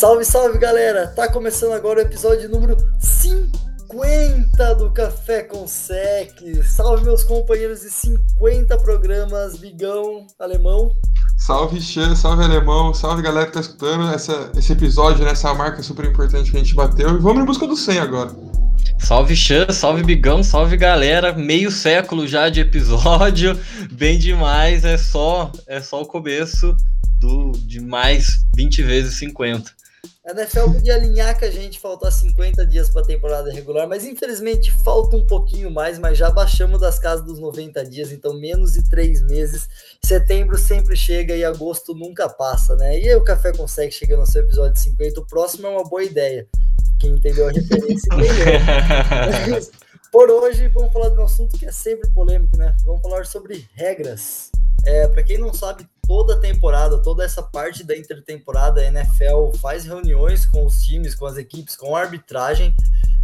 Salve, salve galera! Tá começando agora o episódio número 50 do Café com Sec. Salve meus companheiros de 50 programas, Bigão, Alemão. Salve Xan, salve Alemão, salve galera que tá escutando essa, esse episódio, né, essa marca super importante que a gente bateu. E vamos em busca do 100 agora. Salve Xan, salve Bigão, salve galera. Meio século já de episódio, bem demais. É só, é só o começo do de mais 20 vezes 50. A NFL podia alinhar com a gente, faltar 50 dias para a temporada regular, mas infelizmente falta um pouquinho mais, mas já baixamos das casas dos 90 dias, então menos de três meses. Setembro sempre chega e agosto nunca passa, né? E aí o Café Consegue chegar no seu episódio 50, o próximo é uma boa ideia. Quem entendeu a referência entendeu. Por hoje, vamos falar de um assunto que é sempre polêmico, né? Vamos falar sobre regras. É, para quem não sabe, toda temporada, toda essa parte da intertemporada, a NFL faz reuniões com os times, com as equipes, com a arbitragem,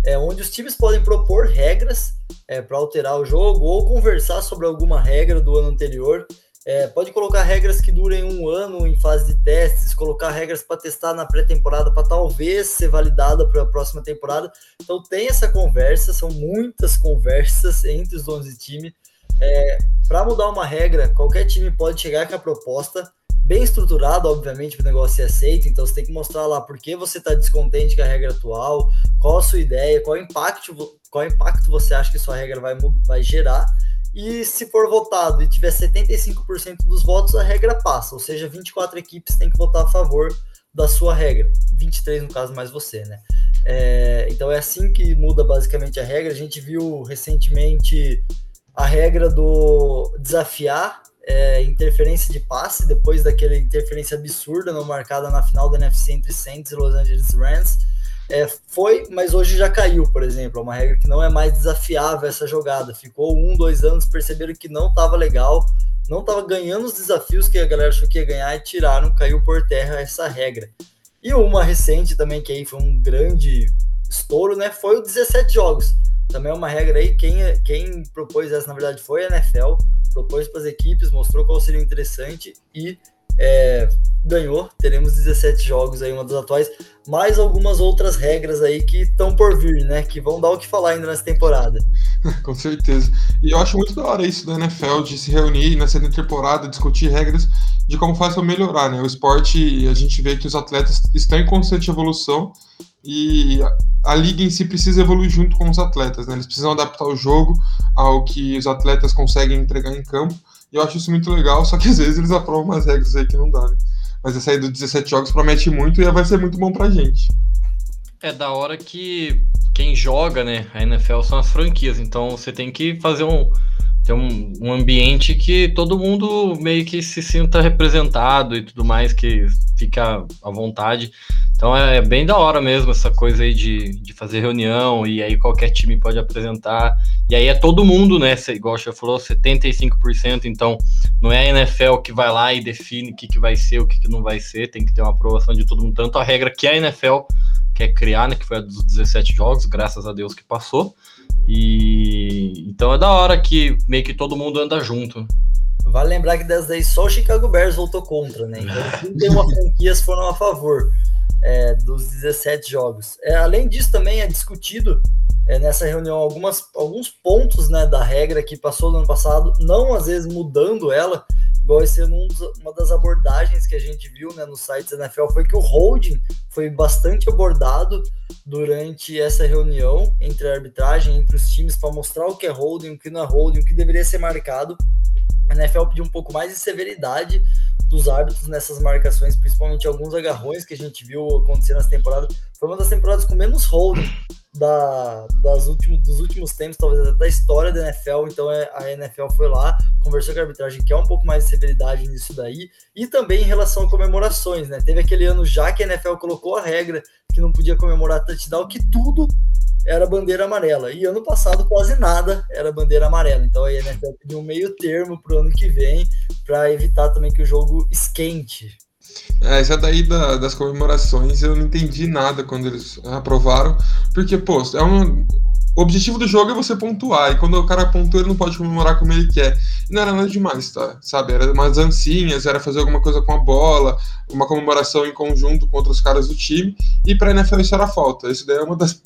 é, onde os times podem propor regras é, para alterar o jogo ou conversar sobre alguma regra do ano anterior. É, pode colocar regras que durem um ano em fase de testes, colocar regras para testar na pré-temporada para talvez ser validada para a próxima temporada. Então tem essa conversa, são muitas conversas entre os donos de time. É, para mudar uma regra, qualquer time pode chegar com a proposta bem estruturada, obviamente, para o negócio ser aceito. Então você tem que mostrar lá por que você está descontente com a regra atual, qual a sua ideia, qual impacto, qual impacto você acha que sua regra vai, vai gerar. E se for votado e tiver 75% dos votos, a regra passa. Ou seja, 24 equipes têm que votar a favor da sua regra. 23 no caso, mais você, né? É, então é assim que muda basicamente a regra. A gente viu recentemente a regra do desafiar é, interferência de passe, depois daquela interferência absurda não marcada na final da NFC entre Saints e Los Angeles Rams. É, foi, mas hoje já caiu, por exemplo. É uma regra que não é mais desafiável essa jogada. Ficou um, dois anos, perceberam que não estava legal, não estava ganhando os desafios que a galera achou que ia ganhar e tiraram, caiu por terra essa regra. E uma recente também, que aí foi um grande estouro, né? Foi o 17 jogos. Também é uma regra aí, quem, quem propôs essa, na verdade, foi a NFL, propôs para as equipes, mostrou qual seria interessante e é, ganhou. Teremos 17 jogos aí, uma das atuais, mais algumas outras regras aí que estão por vir, né? Que vão dar o que falar ainda nessa temporada. Com certeza. E eu acho muito da hora isso da NFL de se reunir nessa temporada, discutir regras de como faz para melhorar, né? O esporte, a gente vê que os atletas estão em constante evolução e a liga em si precisa evoluir junto com os atletas, né? Eles precisam adaptar o jogo ao que os atletas conseguem entregar em campo. Eu acho isso muito legal, só que às vezes eles aprovam umas regras aí que não dá, né? Mas essa aí dos 17 jogos promete muito e vai ser muito bom pra gente. É da hora que quem joga, né, a NFL são as franquias, então você tem que fazer um ter um, um ambiente que todo mundo meio que se sinta representado e tudo mais, que fica à vontade. Então é, é, bem da hora mesmo essa coisa aí de, de fazer reunião e aí qualquer time pode apresentar. E aí é todo mundo, né? Igual você falou, 75%. Então não é a NFL que vai lá e define o que, que vai ser, o que, que não vai ser. Tem que ter uma aprovação de todo mundo. Tanto a regra que a NFL quer criar, né? Que foi a dos 17 jogos, graças a Deus que passou. E então é da hora que meio que todo mundo anda junto. Vale lembrar que dessa daí só o Chicago Bears votou contra, né? Então, uma franquias foram a favor é, dos 17 jogos. É, além disso, também é discutido é, nessa reunião algumas, alguns pontos né, da regra que passou no ano passado, não às vezes mudando ela, igual esse um uma das abordagens que a gente viu né, no site da NFL foi que o holding foi bastante abordado durante essa reunião entre a arbitragem, entre os times, para mostrar o que é holding, o que não é holding, o que deveria ser marcado. A NFL pediu um pouco mais de severidade dos árbitros nessas marcações, principalmente alguns agarrões que a gente viu acontecer nessa temporada. Foi uma das temporadas com menos holding da, das últimos, dos últimos tempos, talvez até da história da NFL. Então é, a NFL foi lá, conversou com a arbitragem, quer um pouco mais de severidade nisso daí. E também em relação a comemorações, né? Teve aquele ano já que a NFL colocou a regra que não podia comemorar touchdown, que tudo era bandeira amarela. E ano passado quase nada era bandeira amarela. Então a NFL pediu um meio termo para o ano que vem para evitar também que o jogo esquente. É, essa daí da, das comemorações eu não entendi nada quando eles aprovaram, porque, pô, é uma, o objetivo do jogo é você pontuar, e quando o cara pontua, ele não pode comemorar como ele quer. E não era nada demais, tá? Sabe? Era umas dancinhas, era fazer alguma coisa com a bola, uma comemoração em conjunto com outros caras do time, e pra NFL isso era falta. Isso daí é uma das,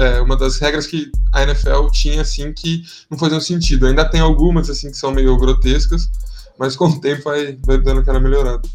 é, uma das regras que a NFL tinha, assim, que não faziam sentido. Ainda tem algumas, assim, que são meio grotescas, mas com o tempo vai, vai dando aquela melhorada.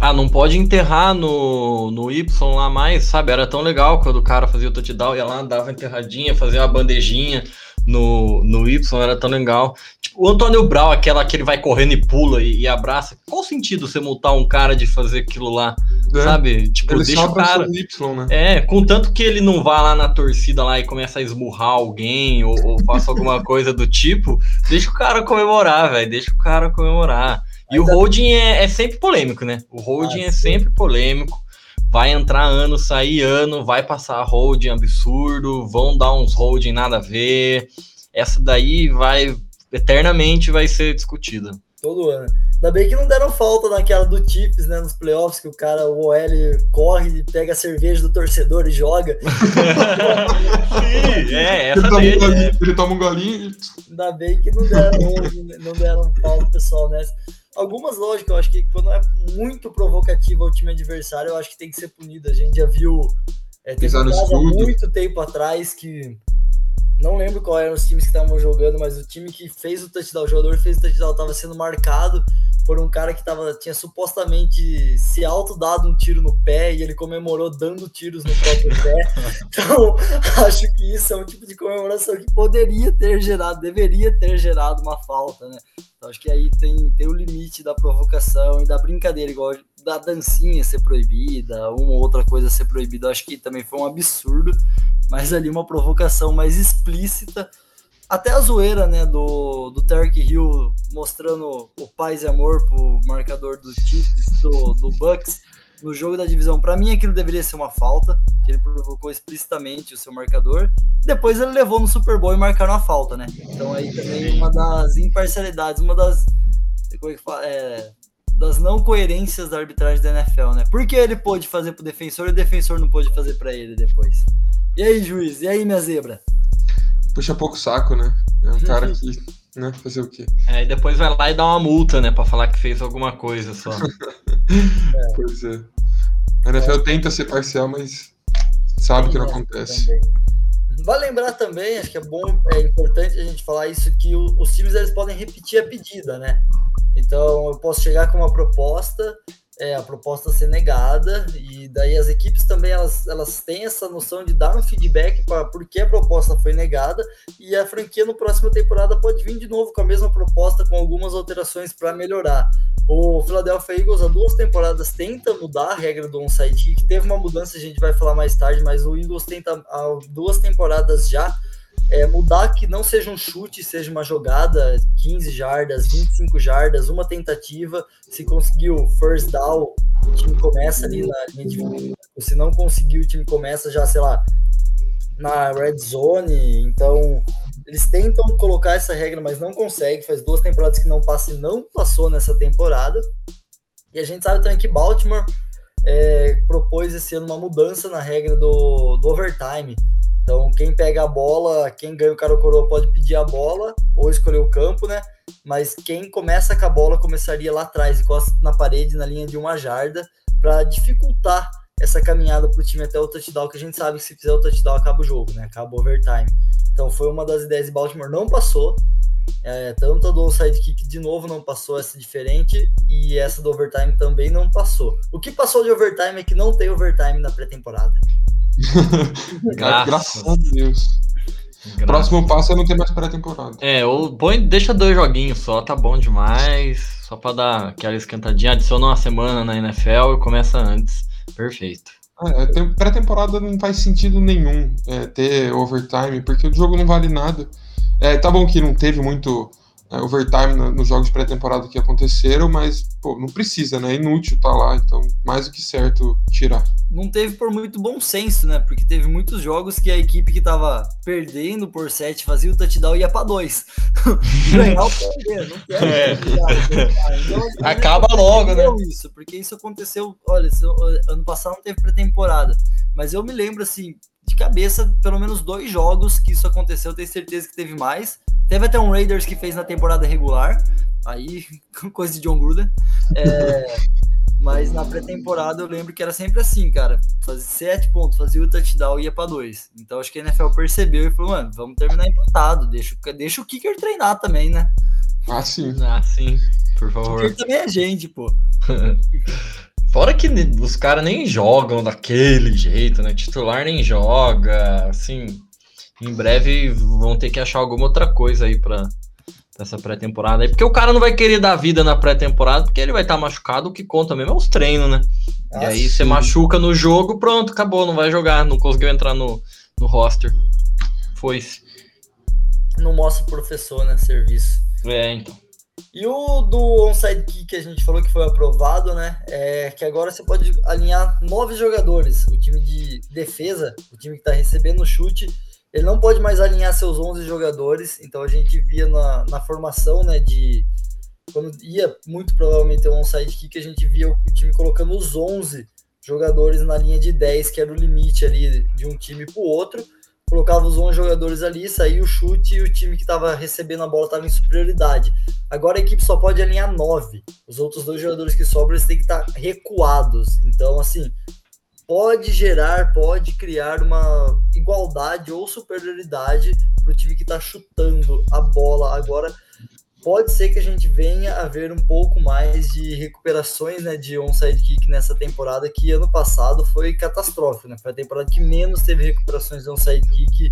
Ah, não pode enterrar no, no Y lá mais, sabe? Era tão legal quando o cara fazia o touchdown, ia lá, dava enterradinha, fazia uma bandejinha no, no Y, era tão legal. Tipo, o Antônio Brown, aquela que ele vai correndo e pula e, e abraça. Qual o sentido você multar um cara de fazer aquilo lá? É. Sabe? Tipo, ele deixa o cara. Y, né? É, contanto que ele não vá lá na torcida lá e comece a esmurrar alguém ou, ou faça alguma coisa do tipo, deixa o cara comemorar, velho. Deixa o cara comemorar. E o holding é, é, sempre polêmico, né? O holding ah, é sempre polêmico. Vai entrar ano, sair ano, vai passar holding absurdo, vão dar uns holding nada a ver. Essa daí vai eternamente vai ser discutida. Todo ano. Ainda bem que não deram falta naquela do Tips, né? Nos playoffs, que o cara, o OL, corre, pega a cerveja do torcedor e joga. Sim, é, essa ele, toma um golinho, é. ele toma um golinho e. Ainda bem que não deram, não deram falta, pessoal, né? Algumas lógicas, eu acho que quando é muito provocativa o time adversário, eu acho que tem que ser punido. A gente já viu é, teve um há muito tempo atrás que não lembro qual eram os times que estavam jogando, mas o time que fez o touchdown, o jogador fez o touchdown estava sendo marcado por um cara que tava, tinha supostamente se auto-dado um tiro no pé e ele comemorou dando tiros no próprio pé. Então, acho que isso é um tipo de comemoração que poderia ter gerado, deveria ter gerado uma falta, né? Então, acho que aí tem, tem o limite da provocação e da brincadeira, igual da dancinha ser proibida, uma ou outra coisa ser proibida. Acho que também foi um absurdo, mas ali uma provocação mais explícita até a zoeira, né, do, do Tarek Hill mostrando o paz e amor pro marcador dos Chiefs, do, do Bucks, no jogo da divisão. Para mim, aquilo deveria ser uma falta, que ele provocou explicitamente o seu marcador. Depois ele levou no Super Bowl e marcaram a falta, né? Então aí também uma das imparcialidades, uma das. Como é que fala? É, das não coerências da arbitragem da NFL, né? Por que ele pôde fazer pro defensor e o defensor não pôde fazer para ele depois? E aí, juiz? E aí, minha zebra? Puxa pouco saco, né? É um cara que, né, fazer o quê? É, e depois vai lá e dá uma multa, né, pra falar que fez alguma coisa só. é. Pois é. A NFL é. tenta ser parcial, mas sabe que não acontece. Também. Vale lembrar também, acho que é bom, é importante a gente falar isso, que o, os times eles podem repetir a pedida, né? Então eu posso chegar com uma proposta, é, a proposta ser negada, e daí as equipes também elas, elas têm essa noção de dar um feedback para por que a proposta foi negada, e a franquia no próximo temporada pode vir de novo com a mesma proposta, com algumas alterações para melhorar. O Philadelphia Eagles há duas temporadas tenta mudar a regra do onside kick, teve uma mudança, a gente vai falar mais tarde, mas o Eagles tenta há duas temporadas já é, mudar que não seja um chute, seja uma jogada, 15 jardas, 25 jardas, uma tentativa. Se conseguiu first down, o time começa ali na linha de Se não conseguiu, o time começa já, sei lá, na red zone. Então, eles tentam colocar essa regra, mas não conseguem. Faz duas temporadas que não passa e não passou nessa temporada. E a gente sabe também que Baltimore é, propôs esse ano uma mudança na regra do, do overtime. Então, quem pega a bola, quem ganha o cara coroa pode pedir a bola ou escolher o campo, né? Mas quem começa com a bola começaria lá atrás, encosta na parede, na linha de uma jarda, para dificultar essa caminhada para o time até o touchdown, que a gente sabe que se fizer o touchdown acaba o jogo, né? Acaba o overtime. Então, foi uma das ideias de Baltimore, não passou. É, tanto a do onside kick de novo não passou, essa diferente, e essa do overtime também não passou. O que passou de overtime é que não tem overtime na pré-temporada. Graças. Graças a Deus. Graças. Próximo passo é não ter mais pré-temporada. É, ou põe, deixa dois joguinhos só, tá bom demais. Só pra dar aquela esquentadinha, adiciona uma semana na NFL e começa antes. Perfeito. É, pré-temporada não faz sentido nenhum é, ter overtime, porque o jogo não vale nada. É, tá bom que não teve muito é, overtime no, nos jogos pré-temporada que aconteceram, mas pô, não precisa, né? É inútil tá lá, então mais do que certo tirar. Não teve por muito bom senso, né? Porque teve muitos jogos que a equipe que tava perdendo por 7 fazia o touchdown e ia pra 2. Ganhar ou perder, não quero. É. Então, assim, Acaba logo, né? Isso, porque isso aconteceu, olha, ano passado não teve pré-temporada, mas eu me lembro assim, de cabeça pelo menos dois jogos que isso aconteceu, tenho certeza que teve mais. Teve até um Raiders que fez na temporada regular, aí coisa de John Gruden. É, mas na pré-temporada eu lembro que era sempre assim, cara. Fazia sete pontos, fazia o touchdown e ia pra dois. Então acho que a NFL percebeu e falou, mano, vamos terminar empatado. Deixa, deixa o kicker treinar também, né? Ah, sim. Ah, sim, por favor. O kicker também é gente, pô. Fora que os caras nem jogam daquele jeito, né? Titular nem joga, assim. Em breve vão ter que achar alguma outra coisa aí pra, dessa pré-temporada aí, porque o cara não vai querer dar vida na pré-temporada, porque ele vai estar tá machucado, o que conta mesmo é os treinos, né? Ah, e aí sim. você machuca no jogo, pronto, acabou, não vai jogar, não conseguiu entrar no, no roster. Foi-se. Não mostra o professor, né? Serviço. É, então. E o do onside kick que a gente falou que foi aprovado, né? É que agora você pode alinhar nove jogadores. O time de defesa, o time que está recebendo o chute, ele não pode mais alinhar seus 11 jogadores, então a gente via na, na formação, né, de quando ia muito provavelmente um onside kick, a gente via o time colocando os 11 jogadores na linha de 10, que era o limite ali de um time para o outro, colocava os 11 jogadores ali, saía o chute e o time que estava recebendo a bola estava em superioridade. Agora a equipe só pode alinhar 9, os outros dois jogadores que sobram eles têm que estar tá recuados, então assim, pode gerar, pode criar uma igualdade ou superioridade para o time que está chutando a bola. Agora, pode ser que a gente venha a ver um pouco mais de recuperações né, de onside kick nessa temporada, que ano passado foi catastrófico. Né? Foi a temporada que menos teve recuperações de onside kick.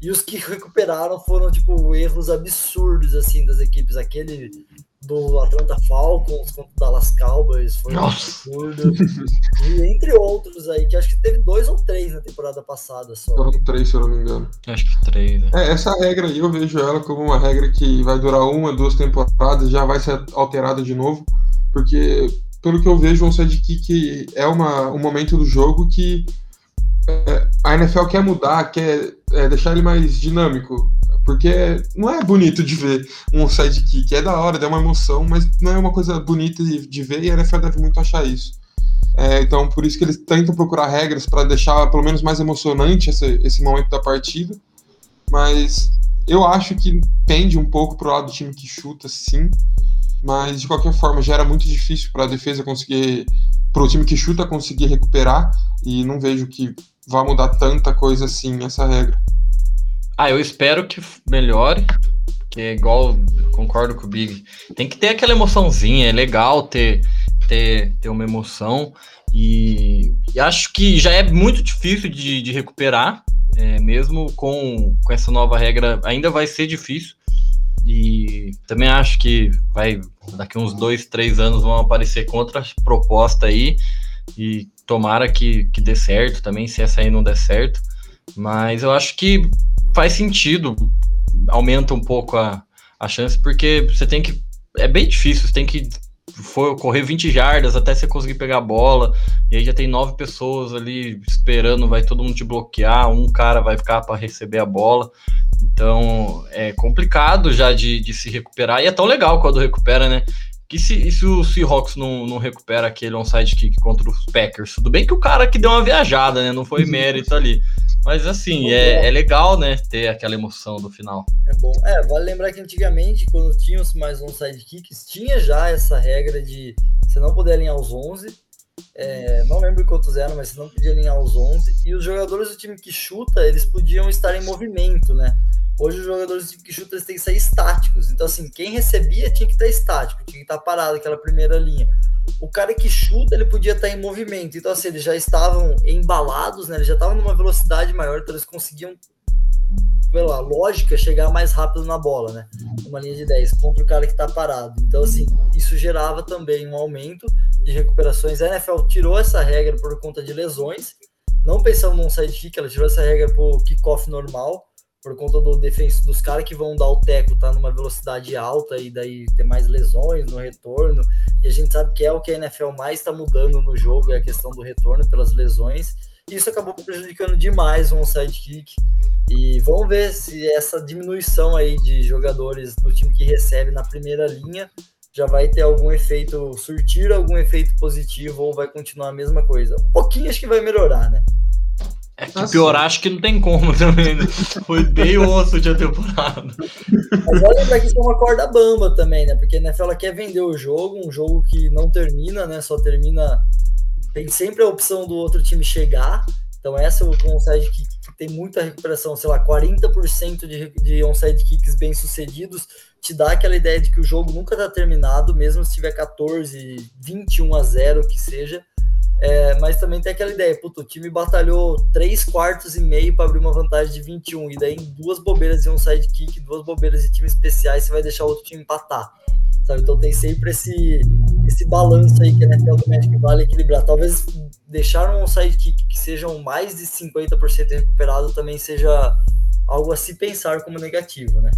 E os que recuperaram foram, tipo, erros absurdos, assim, das equipes. Aquele do Atlanta Falcons contra o Dallas Cowboys, foi Nossa. um absurdo. e entre outros aí, que acho que teve dois ou três na temporada passada só. Foram três, se eu não me engano. Acho que três. Né? É, essa regra aí eu vejo ela como uma regra que vai durar uma, duas temporadas, já vai ser alterada de novo, porque pelo que eu vejo, um sidekick é uma, um momento do jogo que é, a NFL quer mudar, quer é, deixar ele mais dinâmico. Porque não é bonito de ver um sidekick, é da hora, dá uma emoção, mas não é uma coisa bonita de, ver e a NFL deve muito achar isso. É, então, por isso que eles tentam procurar regras para deixar pelo menos mais emocionante esse, esse momento da partida. Mas eu acho que pende um pouco pro lado do time que chuta, sim. Mas de qualquer forma, já era muito difícil para a defesa conseguir, para o time que chuta conseguir recuperar. E não vejo que vá mudar tanta coisa assim essa regra. Ah, eu espero que melhore. Que é igual, concordo com o Big. Tem que ter aquela emoçãozinha, é legal ter, ter, ter uma emoção. E, e acho que já é muito difícil de, de recuperar, é, mesmo com, com essa nova regra, ainda vai ser difícil. E também acho que vai daqui uns dois, três anos vão aparecer com outra proposta aí. E tomara que, que dê certo também, se essa aí não der certo. Mas eu acho que faz sentido, aumenta um pouco a, a chance, porque você tem que. É bem difícil, você tem que for correr 20 jardas até você conseguir pegar a bola, e aí já tem nove pessoas ali esperando, vai todo mundo te bloquear, um cara vai ficar para receber a bola. Então é complicado já de, de se recuperar, e é tão legal quando recupera, né? Que se, se o Seahawks não, não recupera aquele onside kick contra os Packers, tudo bem que o cara que deu uma viajada, né? Não foi mérito ali. Mas assim, é, é, legal, né, ter aquela emoção do final. É bom. É, vale lembrar que antigamente, quando tínhamos mais um sidekicks, tinha já essa regra de você não poder alinhar os 11. É, não lembro quantos eram, mas você não podia alinhar os 11. E os jogadores do time que chuta, eles podiam estar em movimento, né? Hoje os jogadores que chuta, eles têm que sair estáticos. Então, assim, quem recebia tinha que estar estático, tinha que estar parado, aquela primeira linha o cara que chuta ele podia estar em movimento. Então, assim, eles já estavam embalados, né? Eles já estavam numa velocidade maior, então eles conseguiam, pela lógica, chegar mais rápido na bola, né? Uma linha de 10 contra o cara que está parado. Então, assim, isso gerava também um aumento de recuperações. A NFL tirou essa regra por conta de lesões, não pensando num sidekick, ela tirou essa regra para kickoff normal por conta do defenso dos caras que vão dar o teco, tá numa velocidade alta e daí ter mais lesões no retorno. E a gente sabe que é o que a NFL mais está mudando no jogo, é a questão do retorno pelas lesões. E isso acabou prejudicando demais o onside kick. E vamos ver se essa diminuição aí de jogadores no time que recebe na primeira linha já vai ter algum efeito, surtir algum efeito positivo ou vai continuar a mesma coisa. Um pouquinho acho que vai melhorar, né? É que piorar acho que não tem como também, né? Foi bem osso de temporada. Mas olha lembrar que isso é uma corda bamba também, né? Porque a NFL ela quer vender o jogo, um jogo que não termina, né? Só termina. Tem sempre a opção do outro time chegar. Então essa é o onside kick que tem muita recuperação, sei lá, 40% de, de onside kicks bem sucedidos, te dá aquela ideia de que o jogo nunca tá terminado, mesmo se tiver 14, 21 a 0, que seja é, mas também tem aquela ideia, puto, o time batalhou 3 quartos e meio para abrir uma vantagem de 21, e daí duas bobeiras e um sidekick, duas bobeiras de time especiais, você vai deixar o outro time empatar. Sabe? Então tem sempre esse, esse balanço aí que a NFL do Magic vale equilibrar. Talvez deixar um sidekick que sejam mais de 50% recuperado também seja algo a se pensar como negativo, né?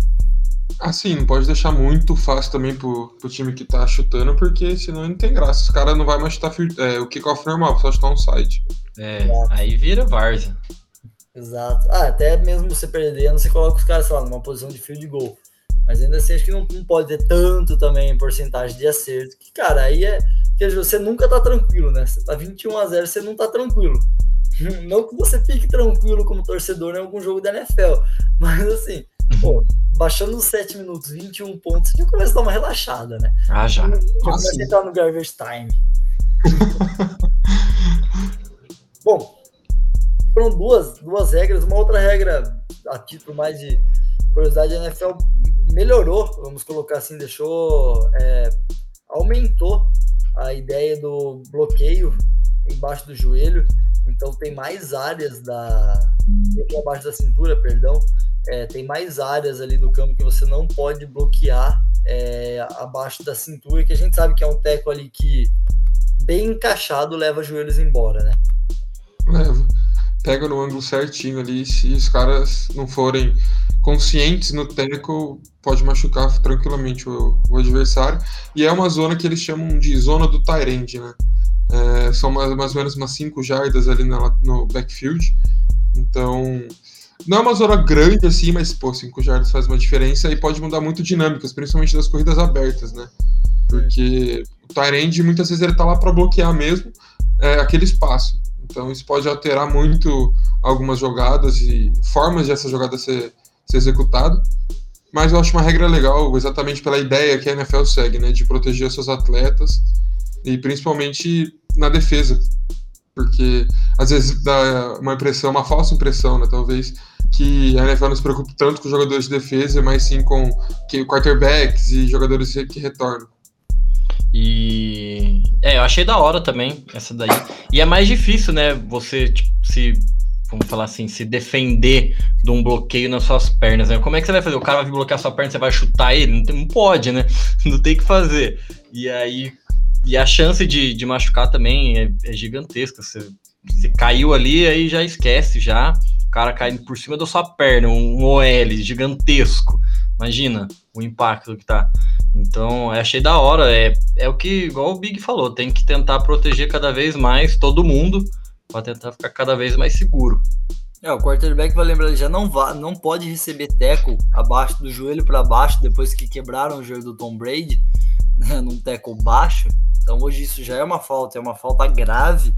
Assim, não pode deixar muito fácil também pro, pro time que tá chutando, porque senão não tem graça. Os caras não vai mais chutar é, o kickoff normal, só chutar um side. É, Exato. aí vira várzea. Exato. Ah, até mesmo você perdendo, você coloca os caras, sei lá, numa posição de field goal. Mas ainda assim, acho que não, não pode ter tanto também em porcentagem de acerto. Que, cara, aí é. Que você nunca tá tranquilo, né? Você tá 21 a 0 você não tá tranquilo. Não que você fique tranquilo como torcedor em algum jogo da NFL. Mas assim, pô, baixando os 7 minutos, 21 pontos, já começa a dar uma relaxada, né? Ah, já. Já começa a entrar no garbage time. Bom, foram duas, duas regras. Uma outra regra, a título mais de curiosidade, a NFL melhorou, vamos colocar assim, deixou, é, aumentou a ideia do bloqueio embaixo do joelho. Então tem mais áreas da abaixo da cintura, perdão, é, tem mais áreas ali do campo que você não pode bloquear é, abaixo da cintura, que a gente sabe que é um teco ali que bem encaixado leva joelhos embora, né? Leva. Pega no ângulo certinho ali, se os caras não forem conscientes no teco, pode machucar tranquilamente o, o adversário. E é uma zona que eles chamam de zona do Tyrande, né? É, são mais, mais ou menos umas 5 jardas ali na, no backfield. Então, não é uma zona grande assim, mas, pô, 5 jardas faz uma diferença e pode mudar muito dinâmicas, principalmente das corridas abertas, né? Porque o Tyrande muitas vezes ele tá lá para bloquear mesmo é, aquele espaço. Então isso pode alterar muito algumas jogadas e formas de essa jogada ser, ser executada. Mas eu acho uma regra legal, exatamente pela ideia que a NFL segue, né? De proteger seus atletas e principalmente na defesa. Porque às vezes dá uma impressão, uma falsa impressão, né? Talvez que a NFL não se preocupe tanto com jogadores de defesa, mas sim com que, quarterbacks e jogadores que retornam. E é, eu achei da hora também essa daí. E é mais difícil, né? Você tipo, se vamos falar assim, se defender de um bloqueio nas suas pernas, né? Como é que você vai fazer? O cara vai bloquear sua perna, você vai chutar ele? Não, tem, não pode, né? Não tem que fazer. E aí, e a chance de, de machucar também é, é gigantesca. Você, você caiu ali, aí já esquece, já cara caindo por cima da sua perna, um OL gigantesco. Imagina o impacto que tá. Então, achei da hora. É, é o que, igual o Big falou, tem que tentar proteger cada vez mais todo mundo para tentar ficar cada vez mais seguro. É, o quarterback vai lembrar, já não, vá, não pode receber teco abaixo do joelho para baixo depois que quebraram o joelho do Tom Brady, né, num teco baixo. Então hoje isso já é uma falta, é uma falta grave.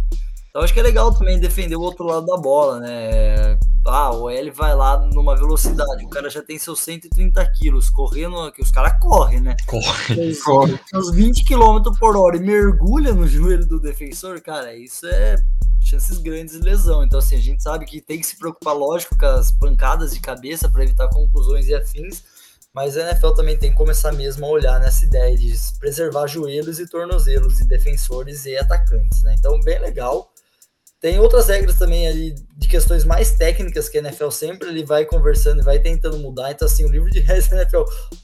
Então acho que é legal também defender o outro lado da bola, né? Ah, o L vai lá numa velocidade, o cara já tem seus 130 quilos, correndo, que os caras correm, né? Corre, corre. Seus 20 km por hora e mergulha no joelho do defensor, cara, isso é chances grandes de lesão. Então, assim, a gente sabe que tem que se preocupar, lógico, com as pancadas de cabeça para evitar conclusões e afins, mas a NFL também tem que começar mesmo a olhar nessa ideia de preservar joelhos e tornozelos de defensores e atacantes, né? Então, bem legal. Tem outras regras também ali de questões mais técnicas que a NFL sempre ele vai conversando e vai tentando mudar. Então, assim, o livro de regras da NFL,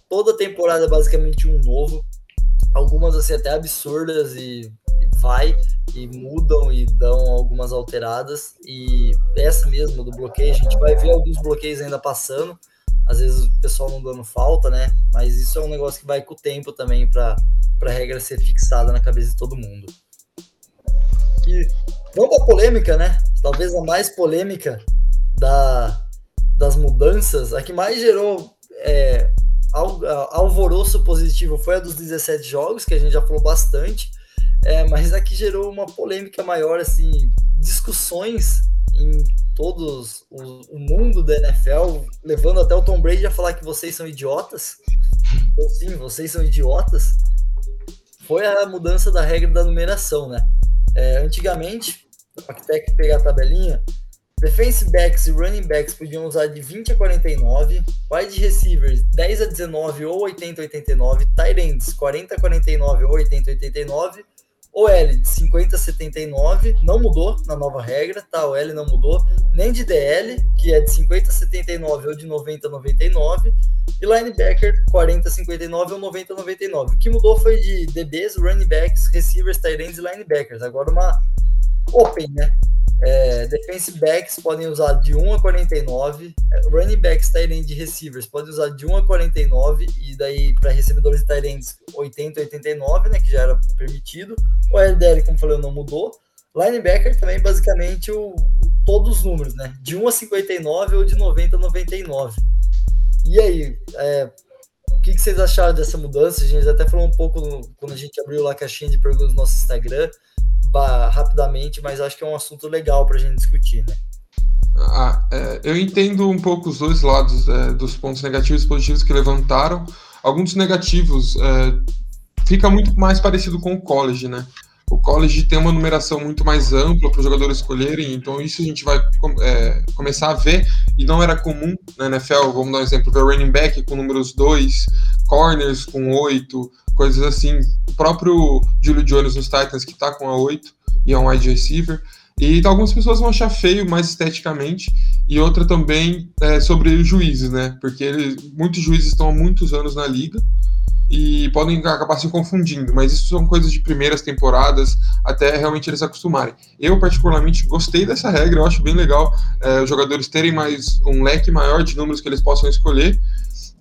toda temporada é basicamente um novo. Algumas, assim, até absurdas e, e vai e mudam e dão algumas alteradas. E essa mesmo do bloqueio, a gente vai ver alguns bloqueios ainda passando. Às vezes o pessoal não dando falta, né? Mas isso é um negócio que vai com o tempo também para a regra ser fixada na cabeça de todo mundo. E Vamos para polêmica, né? Talvez a mais polêmica da, das mudanças, a que mais gerou é, alvoroço positivo foi a dos 17 jogos, que a gente já falou bastante, é, mas a que gerou uma polêmica maior, assim, discussões em todos o, mundo da NFL, levando até o Tom Brady a falar que vocês são idiotas. Ou sim, vocês são idiotas. Foi a mudança da regra da numeração, né? É, antigamente, até que pegar a tabelinha, defense backs e running backs podiam usar de 20 a 49, wide receivers 10 a 19 ou 80 a 89, tight ends 40 a 49 ou 80 a 89 OL de 50 a 79, não mudou na nova regra, tá? O L não mudou, nem de DL, que é de 50 a 79 ou de 90 a 99, e linebacker 40 a 59 ou 90 a 99. O que mudou foi de DBs, running backs, receivers, tight ends e linebackers. Agora uma open, né? É, defense backs podem usar de 1 a 49, é, running backs, tight end e receivers podem usar de 1 a 49 e daí para recebedores e tight ends 80 a 89, né, que já era permitido. O LDL, como falei, não mudou. Linebacker também basicamente o, todos os números, né, de 1 a 59 ou de 90 a 99. E aí, é, o que, que, vocês acharam dessa mudança? A gente até falou um pouco no, quando a gente abriu lá a caixinha de perguntas no nosso Instagram rapidamente, mas acho que é um assunto legal para a gente discutir, né? Ah, é, eu entendo um pouco os dois lados é, dos pontos negativos e positivos que levantaram. Alguns negativos é, fica muito mais parecido com o college, né? O college tem uma numeração muito mais ampla para os jogadores escolherem, então isso a gente vai é, começar a ver, e não era comum na NFL, vamos dar um exemplo, ver running back com números 2, corners com 8, coisas assim. O próprio Julio Jones nos Titans, que está com a 8 e é um wide receiver. E algumas pessoas vão achar feio mais esteticamente, e outra também é sobre os juízes, né? Porque ele, muitos juízes estão há muitos anos na liga e podem acabar se confundindo, mas isso são coisas de primeiras temporadas até realmente eles acostumarem. Eu, particularmente, gostei dessa regra, eu acho bem legal é, os jogadores terem mais um leque maior de números que eles possam escolher.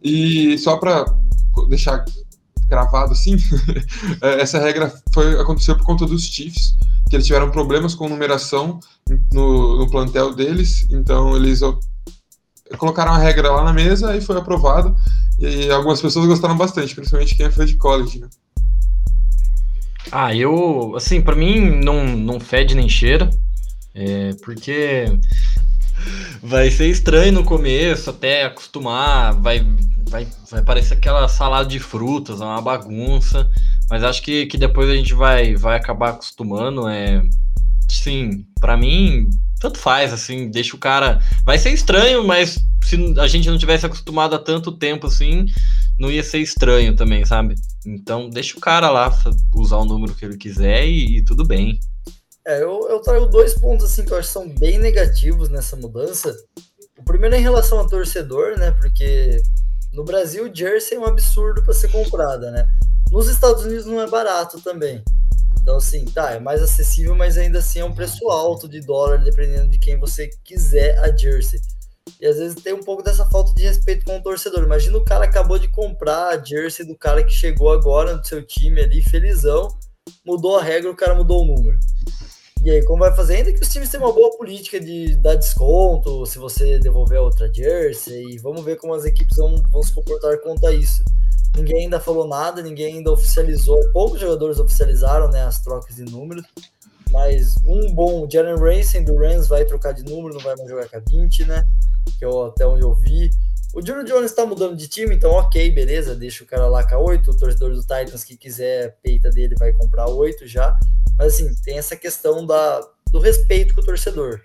E só para deixar gravado assim, é, essa regra foi, aconteceu por conta dos Chiefs, que eles tiveram problemas com numeração no, no plantel deles, então eles colocaram a regra lá na mesa e foi aprovado, e algumas pessoas gostaram bastante, principalmente quem é fã de college, né? Ah, eu, assim, para mim não, não fede nem cheira, é, porque vai ser estranho no começo, até acostumar, vai vai, vai parecer aquela salada de frutas, é uma bagunça, mas acho que, que depois a gente vai, vai acabar acostumando. É, sim, para mim, tanto faz, assim, deixa o cara. Vai ser estranho, mas se a gente não tivesse acostumado há tanto tempo assim, não ia ser estranho também, sabe? Então, deixa o cara lá usar o número que ele quiser e, e tudo bem. É, eu, eu trago dois pontos assim que eu acho que são bem negativos nessa mudança. O primeiro é em relação ao torcedor, né? Porque no Brasil, jersey é um absurdo para ser comprada, né? Nos Estados Unidos não é barato também. Então, assim, tá, é mais acessível, mas ainda assim é um preço alto de dólar, dependendo de quem você quiser a jersey. E às vezes tem um pouco dessa falta de respeito com o torcedor. Imagina o cara acabou de comprar a jersey do cara que chegou agora no seu time ali, felizão, mudou a regra, o cara mudou o número. E aí, como vai fazer? Ainda que os times tenham uma boa política de dar desconto se você devolver a outra jersey, e vamos ver como as equipes vão, vão se comportar quanto a isso. Ninguém ainda falou nada, ninguém ainda oficializou, poucos jogadores oficializaram né, as trocas de números, mas um bom, Jalen Racing do Rams vai trocar de número, não vai mais jogar com a 20, né? Que eu, até onde eu vi. O Julio Jones está mudando de time, então ok, beleza, deixa o cara lá com a 8. O torcedor do Titans que quiser peita dele vai comprar 8 já. Mas assim, tem essa questão da, do respeito com o torcedor.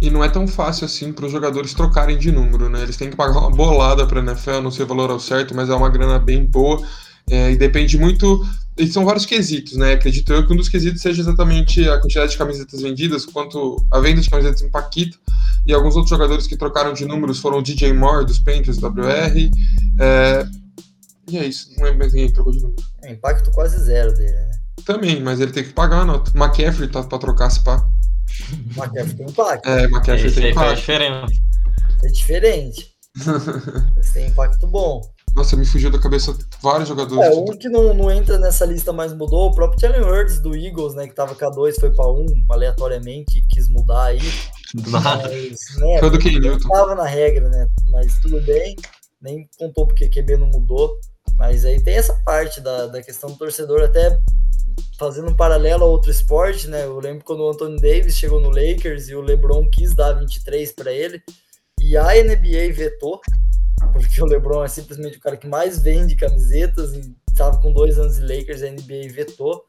E não é tão fácil assim para os jogadores trocarem de número, né? Eles têm que pagar uma bolada para a NFL, não sei o valor ao certo, mas é uma grana bem boa. É, e depende muito. E são vários quesitos, né? Acredito eu que um dos quesitos seja exatamente a quantidade de camisetas vendidas, quanto a venda de camisetas em Paquito. E alguns outros jogadores que trocaram de números foram o DJ Moore, dos Panthers, WR. É... E é isso, não é mais ninguém que trocou de número. É, impacto quase zero dele, né? Também, mas ele tem que pagar a nota. McCaffrey tá pra trocar se pá. McCaffrey tem impacto. É, McCaffrey Esse tem impacto. É diferente. É diferente. Esse tem impacto bom. Nossa, me fugiu da cabeça vários jogadores. É, um que não, não entra nessa lista, mas mudou, o próprio Jalen Hurts do Eagles, né, que tava K2, foi pra 1, aleatoriamente, quis mudar aí. Nada. Mas, né, Foi do Ken Newton. tava na regra, né, mas tudo bem, nem contou porque QB não mudou, mas aí tem essa parte da, da questão do torcedor, até fazendo um paralelo a outro esporte, né? Eu lembro quando o Anthony Davis chegou no Lakers e o LeBron quis dar 23 para ele e a NBA vetou, porque o LeBron é simplesmente o cara que mais vende camisetas e estava com dois anos de Lakers, a NBA vetou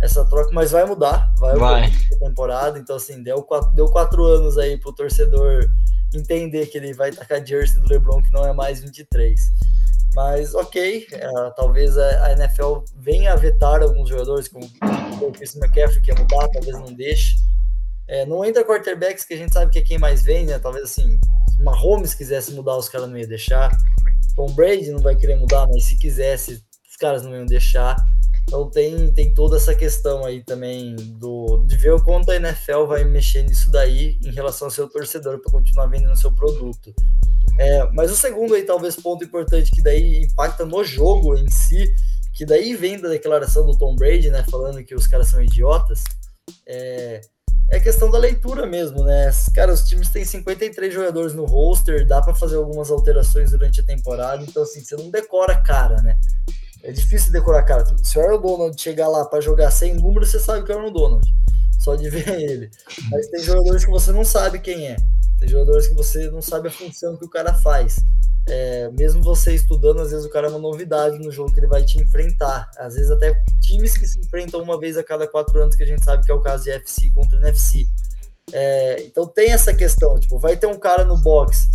essa troca, mas vai mudar, vai, vai. temporada, então assim, deu quatro, deu quatro anos aí pro torcedor entender que ele vai tacar jersey do LeBron que não é mais 23. Mas ok, é, talvez a, a, NFL venha a vetar alguns jogadores, como o Chris McCaffrey, que ia mudar, talvez não deixe. É, não entra quarterbacks que a gente sabe que é quem mais vem, né? Talvez assim, se Mahomes quisesse mudar, os caras não iam deixar. Tom Brady não vai querer mudar, mas se quisesse, os caras não iam deixar. Então tem, tem toda essa questão aí também do, de ver o quanto a NFL vai mexer nisso daí em relação ao seu torcedor para continuar vendendo seu produto. É, mas o segundo aí, talvez, ponto importante que daí impacta no jogo em si, que daí vem da declaração do Tom Brady, né, falando que os caras são idiotas, é, é questão da leitura mesmo, né? Cara, os times têm 53 jogadores no roster, dá para fazer algumas alterações durante a temporada, então assim, você não decora cara, né? É difícil decorar cara. Se o Aaron Donald chegar lá para jogar sem números, você sabe que é o Aaron Donald, só de ver ele. Mas tem jogadores que você não sabe quem é. Tem jogadores que você não sabe a função que o cara faz. É, mesmo você estudando, às vezes o cara é uma novidade no jogo que ele vai te enfrentar. Às vezes até times que se enfrentam uma vez a cada quatro anos, que a gente sabe que é o caso de FC contra NFC. É, então tem essa questão, tipo, vai ter um cara no box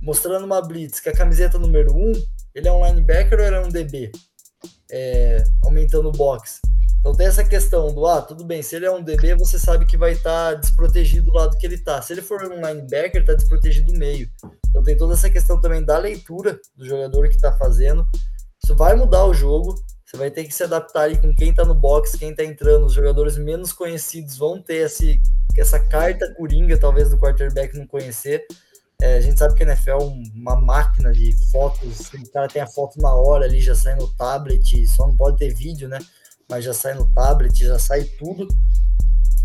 mostrando uma blitz que a camiseta número um, ele é um linebacker ou ele é um DB? É, aumentando o box. Então tem essa questão do, ah, tudo bem, se ele é um DB, você sabe que vai estar tá desprotegido do lado que ele tá. Se ele for um linebacker, tá desprotegido do meio. Então tem toda essa questão também da leitura do jogador que tá fazendo. Isso vai mudar o jogo. Você vai ter que se adaptar aí com quem tá no box, quem tá entrando. Os jogadores menos conhecidos vão ter esse, essa carta coringa, talvez, do quarterback não conhecer. É, a gente sabe que a NFL é uma máquina de fotos. O cara tem a foto na hora ali, já sai no tablet, só não pode ter vídeo, né? mas já sai no tablet, já sai tudo.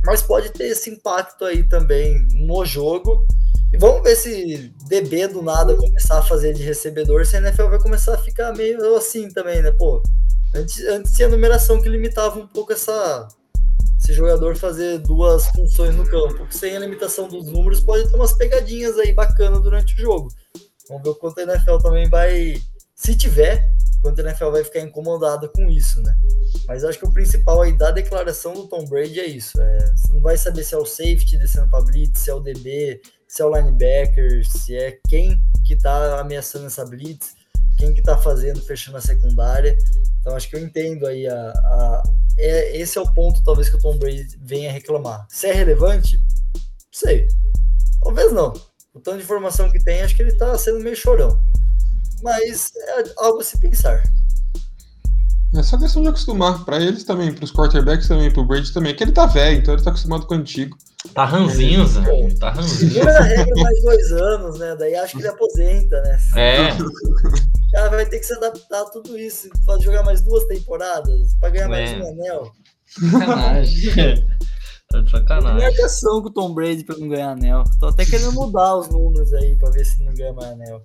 Mas pode ter esse impacto aí também no jogo. E vamos ver se DB do nada começar a fazer de recebedor, se a NFL vai começar a ficar meio assim também, né? Pô, antes, antes tinha a numeração que limitava um pouco essa, esse jogador fazer duas funções no campo. Sem a limitação dos números, pode ter umas pegadinhas aí bacanas durante o jogo. Vamos ver o quanto a NFL também vai, se tiver, quanto a NFL vai ficar incomodada com isso, né? Mas acho que o principal aí da declaração do Tom Brady é isso. É, você não vai saber se é o safety descendo para blitz, se é o DB, se é o linebacker, se é quem que tá ameaçando essa blitz, quem que tá fazendo, fechando a secundária. Então acho que eu entendo aí a, a é, esse é o ponto talvez que o Tom Brady venha reclamar. Se é relevante? Não sei. Talvez não. O tanto de informação que tem, acho que ele tá sendo meio chorão mas é algo a se pensar. É só questão de acostumar. Para eles também, para os quarterbacks também, para o Brady também. Que ele tá velho, então ele tá acostumado com o antigo. Tá ranzinza. É, tá ranzinza. Primeira regra mais dois anos, né? Daí acho que ele aposenta, né? É. O cara vai ter que se adaptar a tudo isso. Fazer jogar mais duas temporadas para ganhar é. mais um anel. Sacanagem. Tá de sacanagem. Marcação com o Tom Brady pra não ganhar anel. Tô até querendo mudar os números aí pra ver se não ganha mais anel.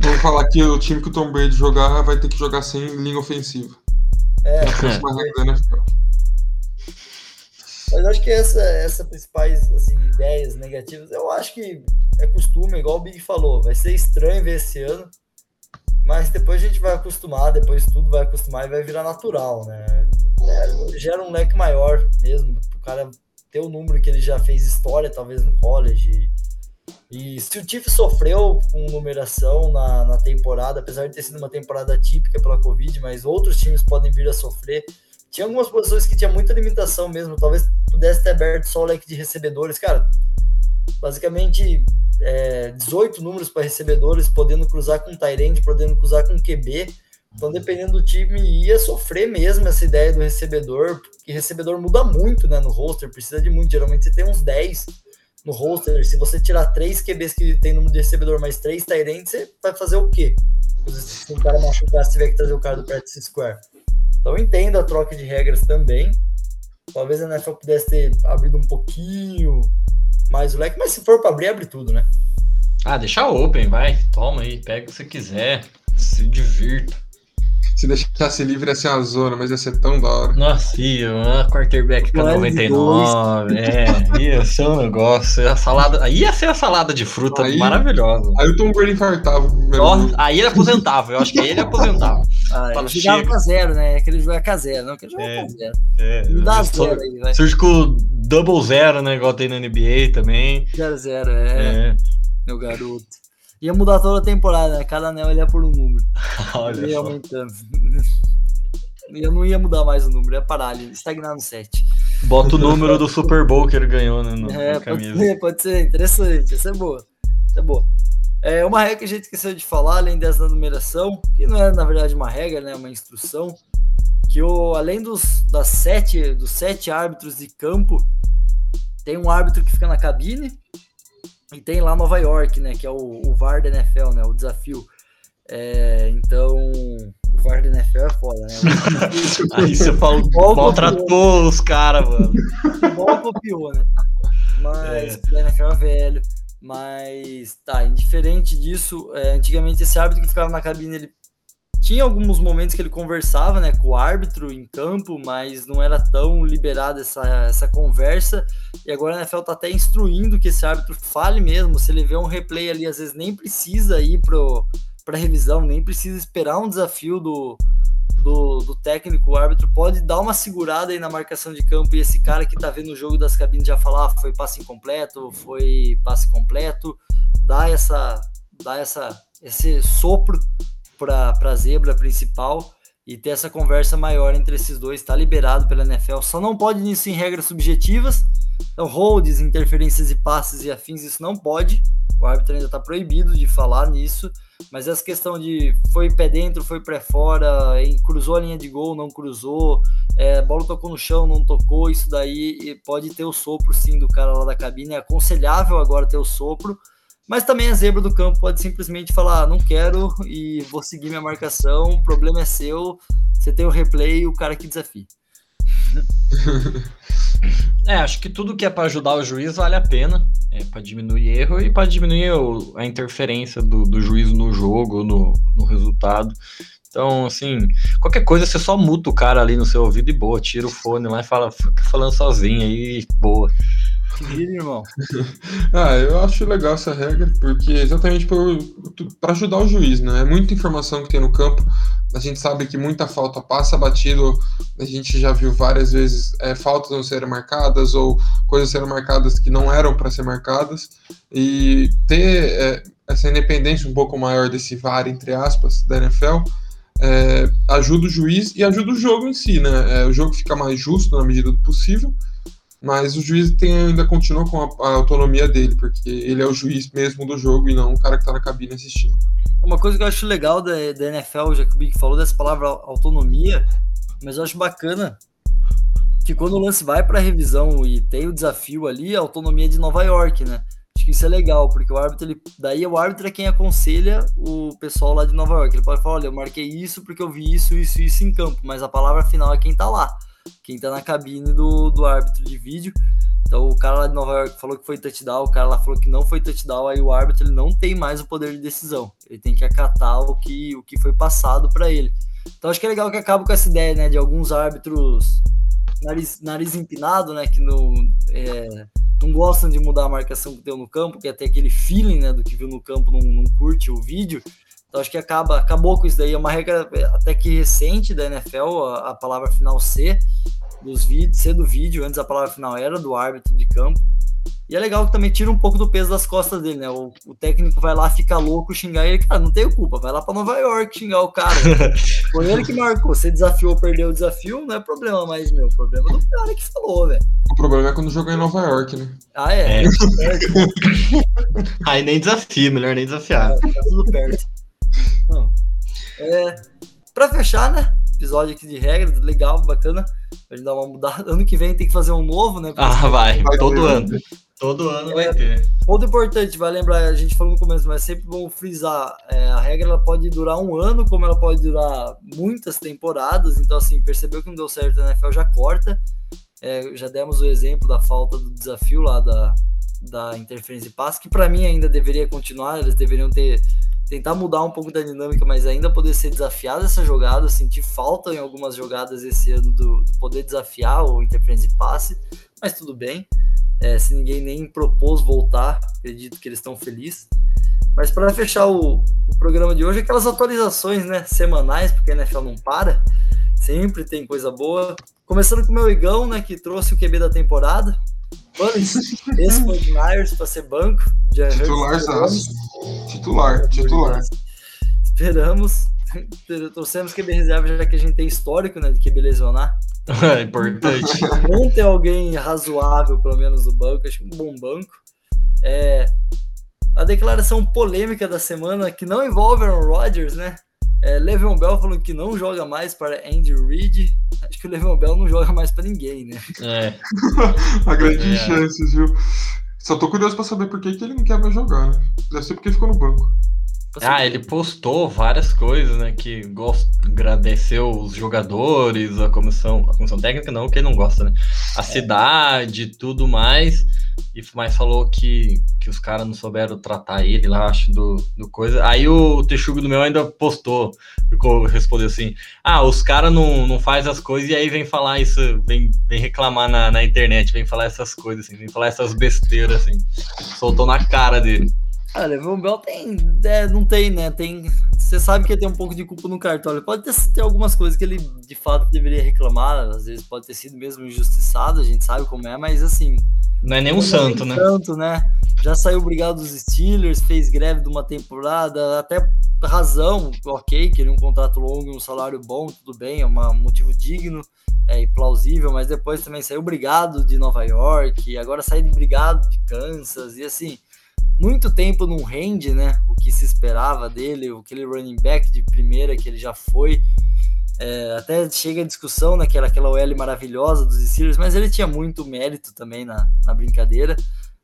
Vamos falar que o time que o Tom Brady jogar vai ter que jogar sem linha ofensiva. É. é Mas acho que essa, essa principais assim, ideias negativas, eu acho que é costume, igual o Big falou, vai ser estranho ver esse ano, mas depois a gente vai acostumar, depois tudo vai acostumar e vai virar natural, né? É, gera um leque maior mesmo, o cara ter o número que ele já fez história, talvez no college. E, se o Tiff sofreu com numeração na, na temporada, apesar de ter sido uma temporada típica pela Covid, mas outros times podem vir a sofrer. Tinha algumas posições que tinha muita limitação mesmo, talvez pudesse ter aberto só o leque de recebedores. Cara, basicamente é, 18 números para recebedores, podendo cruzar com Tyrande, podendo cruzar com QB. Então, dependendo do time, ia sofrer mesmo essa ideia do recebedor, porque recebedor muda muito né, no roster, precisa de muito. Geralmente você tem uns 10 no roster. Se você tirar três QBs que tem número de recebedor mais três Tyrants, você vai fazer o quê? Se um cara machucar, você tiver que trazer o cara do practice square. Então, entendo a troca de regras também. Talvez a NFL pudesse ter abrido um pouquinho mais o leque, mas se for para abrir, abre tudo, né? Ah, deixa open, vai. Toma aí, pega o que você quiser. Se divirta. Se deixasse livre ia ser uma zona, mas ia ser tão da hora. Nossa, ia, uma quarterback com 99. É, ia ser um negócio. A salada, ia ser a salada de fruta aí, maravilhosa. Aí o Tom Brady infartava. Aí ele aposentava, eu acho que aí ele aposentava. Ah, ele jogava com zero, né? Aquele jogo é com zero, não? Aquele jogo é, com zero. É, não dá zero aí, vai. Surge com double zero, né? Igual tem na NBA também. Zero, zero, é. é. Meu garoto. Ia mudar toda a temporada, né? Cada anel ele ia por um número. Olha ia aumentando. eu não ia mudar mais o número, ia parar ali, estagnar no 7. Bota o número do Super Bowl que ele ganhou né, no, é, camisa. Pode ser, pode ser, interessante, essa é boa. Essa é boa. É uma regra que a gente esqueceu de falar, além dessa numeração, que não é na verdade uma regra, né, uma instrução, que o, além dos, das sete, dos sete árbitros de campo, tem um árbitro que fica na cabine, e tem lá Nova York, né? Que é o, o VAR da NFL, né? O desafio. É, então, o VAR da NFL é foda, né? Aí você falou, maltratou os caras, mano. Mal copiou, né? Mas é. o NFL é velho. Mas, tá, indiferente disso, é, antigamente esse árbitro que ficava na cabine, ele tinha alguns momentos que ele conversava né, com o árbitro em campo, mas não era tão liberada essa, essa conversa. E agora a NFL está até instruindo que esse árbitro fale mesmo. Se ele vê um replay ali, às vezes nem precisa ir para revisão, nem precisa esperar um desafio do, do, do, técnico. O árbitro pode dar uma segurada aí na marcação de campo e esse cara que está vendo o jogo das cabines já falar ah, foi passe incompleto, foi passe completo, dá essa, dá essa, esse sopro para a zebra principal e ter essa conversa maior entre esses dois. Está liberado pela NFL. Só não pode nisso em regras subjetivas. Então, holds, interferências e passes e afins, isso não pode. O árbitro ainda está proibido de falar nisso. Mas essa questão de foi pé dentro, foi pé fora, cruzou a linha de gol, não cruzou, é, bola tocou no chão, não tocou, isso daí pode ter o sopro sim do cara lá da cabine. É aconselhável agora ter o sopro mas também a zebra do campo pode simplesmente falar: ah, não quero e vou seguir minha marcação, o problema é seu, você tem o replay o cara que desafia. É, acho que tudo que é para ajudar o juiz vale a pena, é para diminuir erro e para diminuir a interferência do, do juiz no jogo, no, no resultado. Então, assim, qualquer coisa você só muta o cara ali no seu ouvido e boa, tira o fone lá e fala, fica falando sozinho aí, boa. Irmão. ah, eu acho legal essa regra, porque exatamente para ajudar o juiz, né? É muita informação que tem no campo. A gente sabe que muita falta passa batido. A gente já viu várias vezes é, faltas não serem marcadas ou coisas sendo marcadas que não eram para ser marcadas. E ter é, essa independência um pouco maior desse VAR, entre aspas, da NFL. É, ajuda o juiz e ajuda o jogo em si, né? É, o jogo fica mais justo na medida do possível mas o juiz tem, ainda continua com a, a, autonomia dele, porque ele é o juiz mesmo do jogo e não o cara que tá na cabine assistindo. Uma coisa que eu acho legal da, da NFL, já que o Big falou dessa palavra autonomia, mas eu acho bacana que quando o lance vai para revisão e tem o desafio ali, a autonomia de Nova York, né? Acho que isso é legal, porque o árbitro, ele, daí o árbitro é quem aconselha o pessoal lá de Nova York. Ele pode falar, olha, eu marquei isso porque eu vi isso, isso, isso em campo, mas a palavra final é quem tá lá quem tá na cabine do, do árbitro de vídeo. Então o cara lá de Nova York falou que foi touchdown, o cara lá falou que não foi touchdown, aí o árbitro ele não tem mais o poder de decisão. Ele tem que acatar o que, o que foi passado para ele. Então acho que é legal que acaba com essa ideia, né, de alguns árbitros nariz, nariz empinado, né, que não, é, não gostam de mudar a marcação que deu no campo, que até aquele feeling, né, do que viu no campo não, não curte o vídeo. Então acho que acaba, acabou com isso daí. É uma regra até que recente da NFL, a, a palavra final C dos vídeos, C do vídeo, antes a palavra final era do árbitro de campo. E é legal que também tira um pouco do peso das costas dele, né? O, o técnico vai lá, fica louco, xingar ele, cara, não tem culpa, vai lá para Nova York xingar o cara. Foi ele que marcou. Você desafiou, perdeu o desafio, não é problema mais meu. O problema é do cara que falou, velho. O problema é quando jogou em Nova York, né? Ah, é. é. Aí nem desafio, melhor nem desafiar. É, tá tudo perto. É, para fechar, né? Episódio aqui de regras, legal, bacana. A gente dar uma mudada. Ano que vem tem que fazer um novo, né? Ah, vai, vai todo ano. Todo ano é, vai ter. Ponto importante, vai lembrar, a gente falou no começo, mas é sempre bom frisar, é, a regra ela pode durar um ano, como ela pode durar muitas temporadas, então assim, percebeu que não deu certo, a NFL já corta, é, já demos o exemplo da falta do desafio lá da, da interferência de passe, que para mim ainda deveria continuar, eles deveriam ter tentar mudar um pouco da dinâmica, mas ainda poder ser desafiado essa jogada. Senti falta em algumas jogadas esse ano do, do poder desafiar o interferência de passe, mas tudo bem. É, se ninguém nem propôs voltar, acredito que eles estão felizes. Mas para fechar o, o, programa de hoje, aquelas atualizações né, semanais, porque a NFL não para, sempre tem coisa boa. Começando com o meu Igão, né, que trouxe o QB da temporada. Mano, esse foi Myers para ser banco. Titular, Titular, titular. Esperamos. Torcemos QB reserva, já que a gente tem histórico né, de QB lesionar. É importante. Bom ter alguém razoável, pelo menos, no banco. Acho que um bom banco. É, a declaração polêmica da semana, que não envolve Aaron Rodgers, né? É, Le'Veon Bell falando que não joga mais para Andy Reid. Acho que o Le'Veon Bell não joga mais para ninguém, né? É. a grande é. chances, viu? Só tô curioso para saber por que, que ele não quer mais jogar, né? Deve ser porque ficou no banco. Ah, ele postou várias coisas, né? Que gost... agradeceu os jogadores, a comissão, a comissão técnica, não, que ele não gosta, né? A é. cidade, tudo mais. E mas falou que, que os caras não souberam tratar ele lá, acho, do, do coisa. Aí o Texugo do meu ainda postou, respondeu assim: Ah, os caras não, não faz as coisas e aí vem falar isso, vem, vem reclamar na, na internet, vem falar essas coisas, assim, vem falar essas besteiras, assim. Soltou na cara dele. Ah, Levan Bell tem. É, não tem, né? Tem. Você sabe que ele tem um pouco de culpa no cartório. Pode ter, ter algumas coisas que ele de fato deveria reclamar. Às vezes pode ter sido mesmo injustiçado, a gente sabe como é, mas assim. Não é nem um santo, é né? Santo, né? Já saiu obrigado dos Steelers, fez greve de uma temporada, até razão, ok, queria um contrato longo, um salário bom, tudo bem, é um motivo digno é, e plausível, mas depois também saiu brigado de Nova York, agora saiu de brigado de Kansas, e assim, muito tempo não rende, né? O que se esperava dele, aquele running back de primeira que ele já foi. É, até chega a discussão naquela aquela OL maravilhosa dos Steelers, mas ele tinha muito mérito também na, na brincadeira.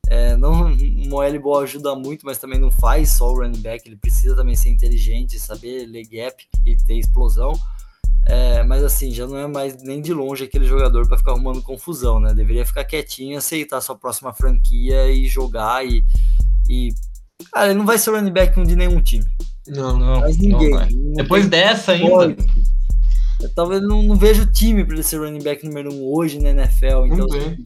É, não, uma OL boa ajuda muito, mas também não faz só o running back, ele precisa também ser inteligente, saber ler gap e ter explosão. É, mas assim, já não é mais nem de longe aquele jogador para ficar arrumando confusão, né? Deveria ficar quietinho, aceitar sua próxima franquia e jogar e e, cara, ele não vai ser running back de nenhum time. Não, não. Mas ninguém. Não Depois dessa ainda. Eu, talvez não, não vejo time para ele ser running back número um hoje na NFL. Então, assim,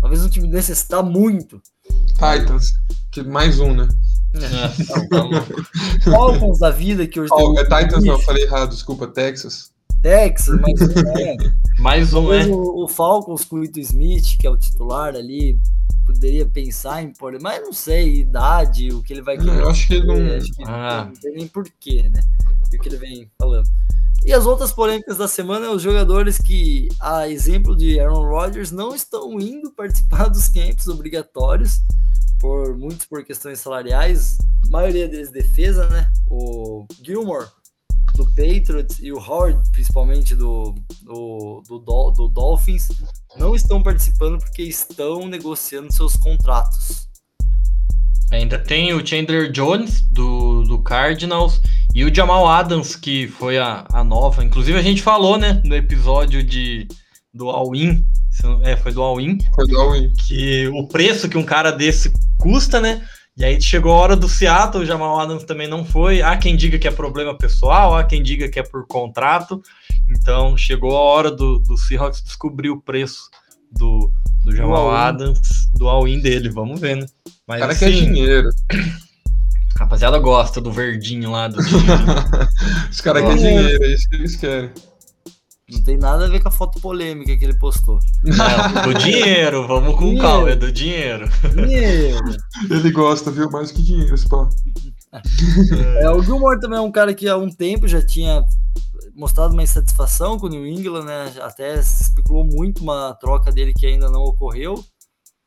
talvez um time necessitar muito. Titans, que mais um, né? É, Falcons da vida que hoje oh, É Titans, não, falei errado, desculpa, Texas. Texas, mas é. mais um, é. O, o Falcons com o Ito Smith, que é o titular ali, poderia pensar em pôr, mas não sei, idade, o que ele vai querer. Eu acho que ele não. Acho que ah. não tem nem porquê, né? O que ele vem falando. E as outras polêmicas da semana, os jogadores que, a exemplo de Aaron Rodgers, não estão indo participar dos camps obrigatórios, por muitos por questões salariais, a maioria deles defesa, né? O Gilmore do Patriots e o Howard, principalmente do, do, do, do Dolphins, não estão participando porque estão negociando seus contratos. Ainda tem o Chandler Jones do, do Cardinals e o Jamal Adams, que foi a, a nova. Inclusive, a gente falou, né, no episódio de, do All-In. É, foi do All-In. Foi do All-In. Que o preço que um cara desse custa, né? E aí chegou a hora do Seattle, o Jamal Adams também não foi. Há quem diga que é problema pessoal, há quem diga que é por contrato. Então chegou a hora do, do Seahawks descobrir o preço do, do Jamal Adams, do all-in dele. Vamos ver, né? Mas, cara assim, quer dinheiro. Rapaziada gosta do verdinho lá. Do Os caras querem dinheiro, é isso que eles querem. Não tem nada a ver com a foto polêmica que ele postou. Não, do dinheiro, vamos com dinheiro. calma, é do dinheiro. Dinheiro. Ele gosta, viu? Mais que dinheiro, pá. É, o Gilmore também é um cara que há um tempo já tinha mostrado uma insatisfação com o New England, né? Até se especulou muito uma troca dele que ainda não ocorreu.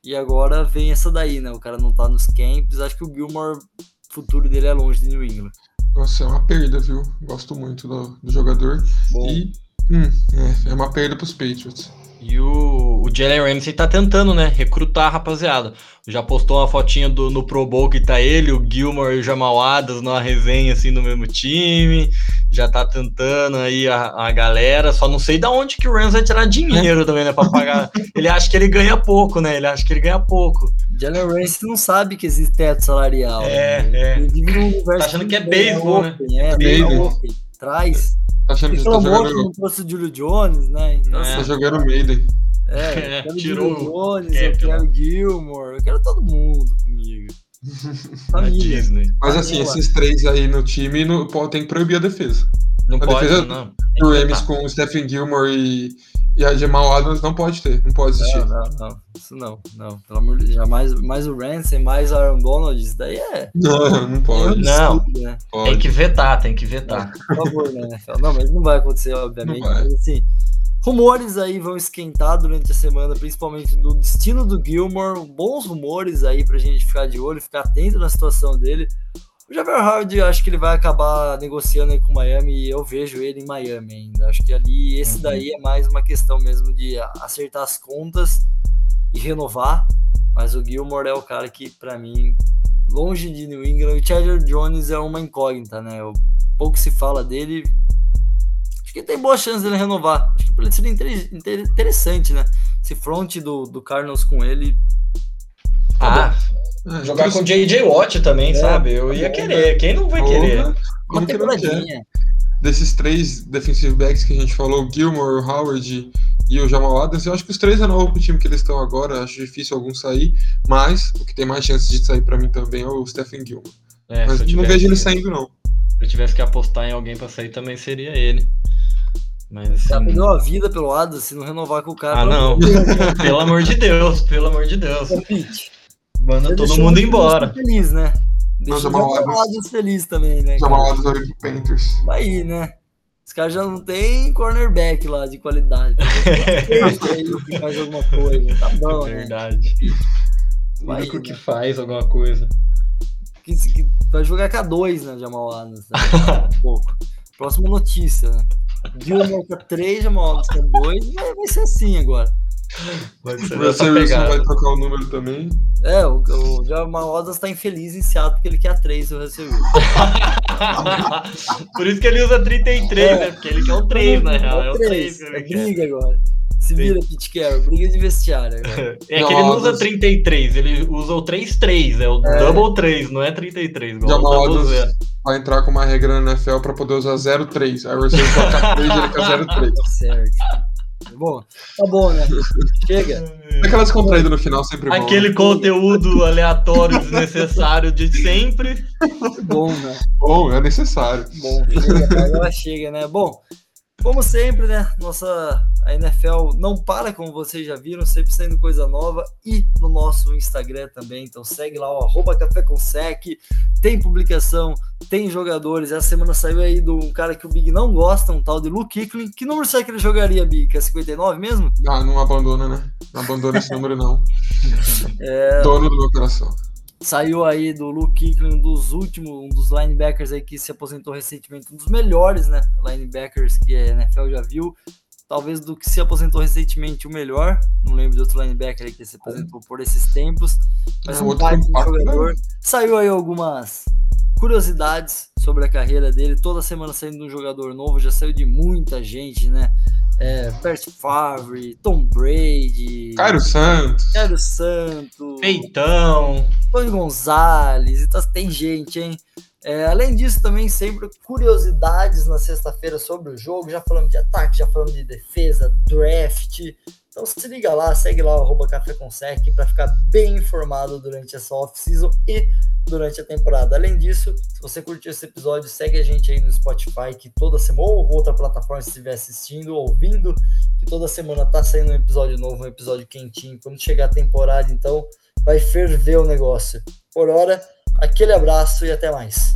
E agora vem essa daí, né? O cara não tá nos camps. Acho que o Gilmore, o futuro dele é longe de New England. Nossa, é uma perda, viu? Gosto muito do, do jogador. Bom. E Hum, é, é uma perda para os Patriots. E o, o Jalen Ramsey tá tentando, né? Recrutar a rapaziada. Já postou uma fotinha do, no Pro Bowl que tá ele, o Gilmore e o Jamal Adams numa resenha assim no mesmo time. Já tá tentando aí a, a galera. Só não sei da onde que o Rams vai tirar dinheiro também, né? Pra pagar. ele acha que ele ganha pouco, né? Ele acha que ele ganha pouco. Jalen Ramsey não sabe que existe teto salarial. É, né? é. Ele vive num universo Tá achando que é beisebol, né? open, É, Beisebol. open. Traz. Tá achando que você tá reclamou que jogando, não trouxe o Julio Jones, né? Então, É. tá jogando Maiden. é, É, eu quero tirou Julio o Jones, eu cap, quero Gilmore, eu quero todo mundo comigo. Na Família. Disney. Mas assim, Boa. esses três aí no time não, pô, tem que proibir a defesa. Não A pode, defesa não. O que Rams com o Stephen Gilmore e, e a Jamal Adams não pode ter, não pode existir. Não, não, não. Isso não, não. Pelo amor de Deus. Jamais, mais o Ransom, mais o Aaron Donald, isso daí é. Não, não pode. Não. né? pode. Tem que vetar, tem que vetar. Por favor, né? Não, mas não vai acontecer, obviamente. Não vai. Mas, assim, rumores aí vão esquentar durante a semana, principalmente do destino do Gilmore. Bons rumores aí pra gente ficar de olho, ficar atento na situação dele. O Javier Howard, acho que ele vai acabar negociando com o Miami e eu vejo ele em Miami ainda. Acho que ali, esse Uhum. daí é mais uma questão mesmo de acertar as contas e renovar. Mas o Gilmore é o cara que, pra mim, longe de New England, o Chandler Jones é uma incógnita, né? O pouco se fala dele. Acho que tem boa chance dele renovar. Acho que pra ele seria inter- inter- interessante, né? Esse front do, do Cardinals com ele. Ah, É, jogar com isso- J.J. Watt também, É, sabe? Eu ia querer. Quem não vai querer? Uma temporadinha. Desses três defensive backs que a gente falou, o Gilmore, o Howard e o Jamal Adams, eu acho que os três é novo pro time que eles estão agora, acho difícil algum sair, mas o que tem mais chance de sair pra mim também é o Stephen Gilmore. É, Mas não vejo ele saindo, não. Se eu tivesse que apostar em alguém pra sair, também seria ele. Mas Já assim, perdeu a vida pelo Adams se não renovar com o cara. Ah, não. pelo amor de Deus, pelo amor de Deus. Manda Você todo mundo embora. Feliz, né? Deixa o Jamal feliz também, né? Jamal cara? Adams vai pro Panthers. Vai aí, né? Os caras já não tem cornerback lá de qualidade. Aí que faz alguma coisa. Tá bom, É né? verdade. O Vai, único né? que faz alguma coisa. Que, que vai jogar K2, né? Jamal Adams. Né? Um pouco. Próxima notícia, né? Gilmore K3, Jamal Adams K2. Vai, vai ser assim agora. Vai O ser Russell Wilson vai trocar o número também. É, o, o Jamal Adams tá infeliz em Seattle porque ele quer a 3 do Russell Wilson. Por isso que ele usa 33, É. né? Porque ele quer o 3, na real. É o 3 três, que É briga agora. Se vira, Pete Carroll. Briga de vestiário agora. É que ele não usa Adams. 33, ele usa o 3-3, é o double 3, não é 33, igual Jamal Adams zero. vai entrar com uma regra na NFL pra poder usar 0-3. Aí o Russell coloca 3 e ele quer 0-3. Tá certo. Tá bom, tá bom, né? Chega. Aquelas contraídas no final sempre vão. Aquele né? conteúdo aleatório, desnecessário de sempre. Bom, né? Bom, é necessário. Bom, chega, agora chega, né? Bom, como sempre, né? Nossa a NFL não para, como vocês já viram, sempre saindo coisa nova e no nosso Instagram também. Então segue lá o arroba Café com Sec. Tem publicação, tem jogadores. Essa semana saiu aí de um cara que o Big não gosta, um tal de Luke Kicklin. Que número será que ele jogaria, Big? Que é 59 mesmo? Ah, não abandona, né? Não abandona esse número, não. É, Dono do meu coração. Saiu aí do Luke Kicklin, um dos últimos, um dos linebackers aí que se aposentou recentemente, um dos melhores, né, linebackers que a NFL já viu, talvez do que se aposentou recentemente o melhor, não lembro de outro linebacker aí que se aposentou por esses tempos, mas É, um outro baita jogador. Saiu aí algumas curiosidades sobre a carreira dele, toda semana saindo um jogador novo, já saiu de muita gente, né, é, Percy Favre, Tom Brady, Cairo Santos. Cairo Santos, Peitão. Tony Gonzalez, então tem gente, hein? É, além disso, também sempre curiosidades na sexta-feira sobre o jogo. Já falamos de ataque, já falamos de defesa, draft. Então se liga lá, segue lá o arroba Café com Sec para ficar bem informado durante essa off-season e durante a temporada. Além disso, se você curtiu esse episódio, segue a gente aí no Spotify, que toda semana, ou outra plataforma se estiver assistindo, ouvindo, que toda semana tá saindo um episódio novo, um episódio quentinho. Quando chegar a temporada, então vai ferver o negócio. Por hora, aquele abraço e até mais.